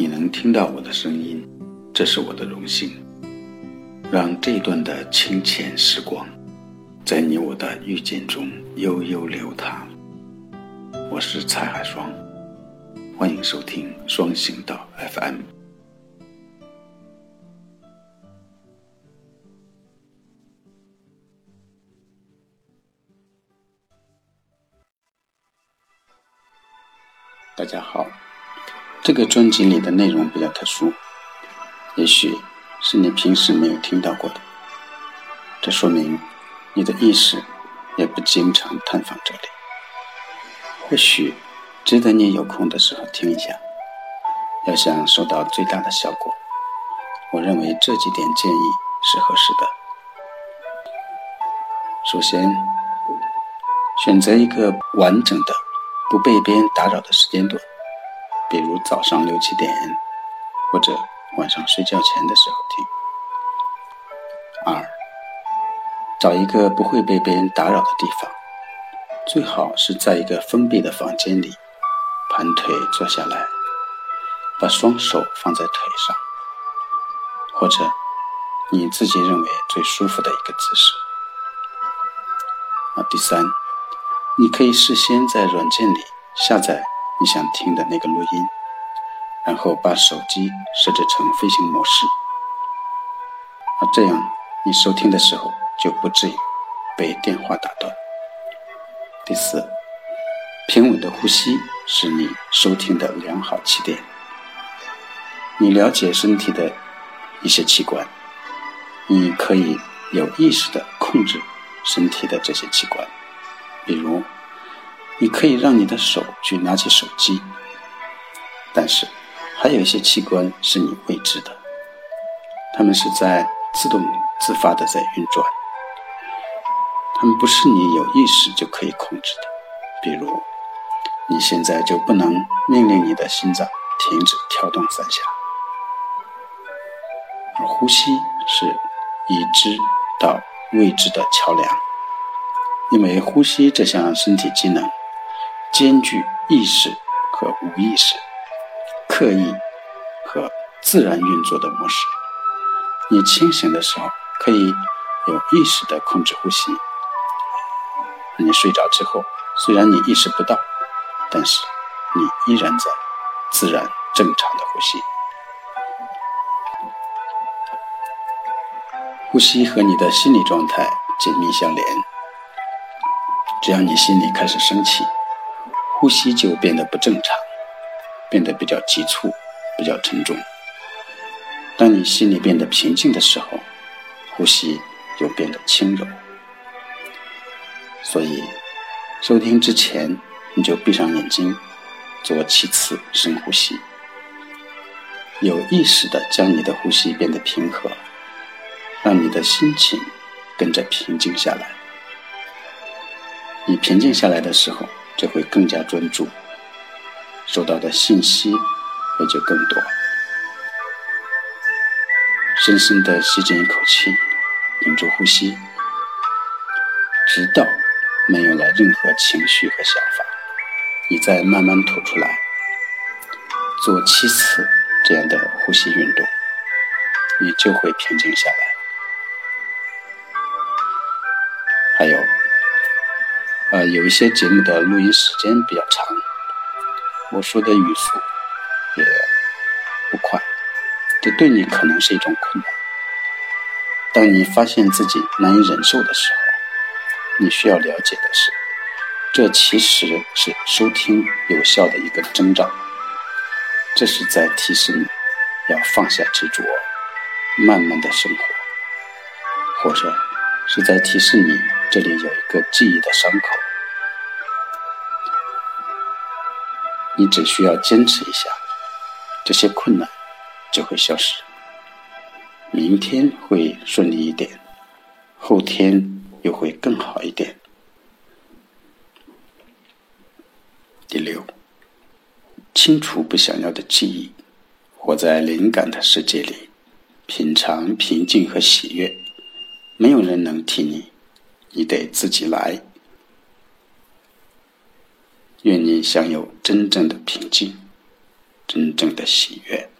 你能听到我的声音，这是我的荣幸。让这段的清浅时光，在你我的遇见中悠悠流淌。我是蔡海双，欢迎收听双行道 FM。大家好。这个专辑里的内容比较特殊，也许是你平时没有听到过的。这说明你的意识也不经常探访这里。或许值得你有空的时候听一下。要想收到最大的效果，我认为这几点建议是合适的。首先，选择一个完整的、不被别人打扰的时间段。比如早上六七点，或者晚上睡觉前的时候听。二，找一个不会被别人打扰的地方，最好是在一个封闭的房间里，盘腿坐下来，把双手放在腿上，或者你自己认为最舒服的一个姿势。啊，第三，你可以事先在软件里下载。你想听的那个录音，然后把手机设置成飞行模式，啊，这样你收听的时候就不至于被电话打断。第四，平稳的呼吸是你收听的良好起点。你了解身体的一些器官，你可以有意识的控制身体的这些器官，比如。你可以让你的手去拿起手机，但是还有一些器官是你未知的，它们是在自动自发的在运转，它们不是你有意识就可以控制的。比如，你现在就不能命令你的心脏停止跳动三下，而呼吸是已知到未知的桥梁，因为呼吸这项身体机能。兼具意识和无意识、刻意和自然运作的模式。你清醒的时候可以有意识的控制呼吸，你睡着之后，虽然你意识不到，但是你依然在自然正常的呼吸。呼吸和你的心理状态紧密相连，只要你心里开始生气。呼吸就变得不正常，变得比较急促，比较沉重。当你心里变得平静的时候，呼吸就变得轻柔。所以，收听之前你就闭上眼睛，做七次深呼吸，有意识的将你的呼吸变得平和，让你的心情跟着平静下来。你平静下来的时候。就会更加专注，收到的信息也就更多。深深的吸进一口气，屏住呼吸，直到没有了任何情绪和想法，你再慢慢吐出来。做七次这样的呼吸运动，你就会平静下来。还有。呃，有一些节目的录音时间比较长，我说的语速也不快，这对你可能是一种困难。当你发现自己难以忍受的时候，你需要了解的是，这其实是收听有效的一个征兆，这是在提示你要放下执着，慢慢的生活，或者是在提示你这里有一个记忆的伤口。你只需要坚持一下，这些困难就会消失。明天会顺利一点，后天又会更好一点。第六，清除不想要的记忆，活在灵感的世界里，品尝平静和喜悦。没有人能替你，你得自己来。愿你享有真正的平静，真正的喜悦。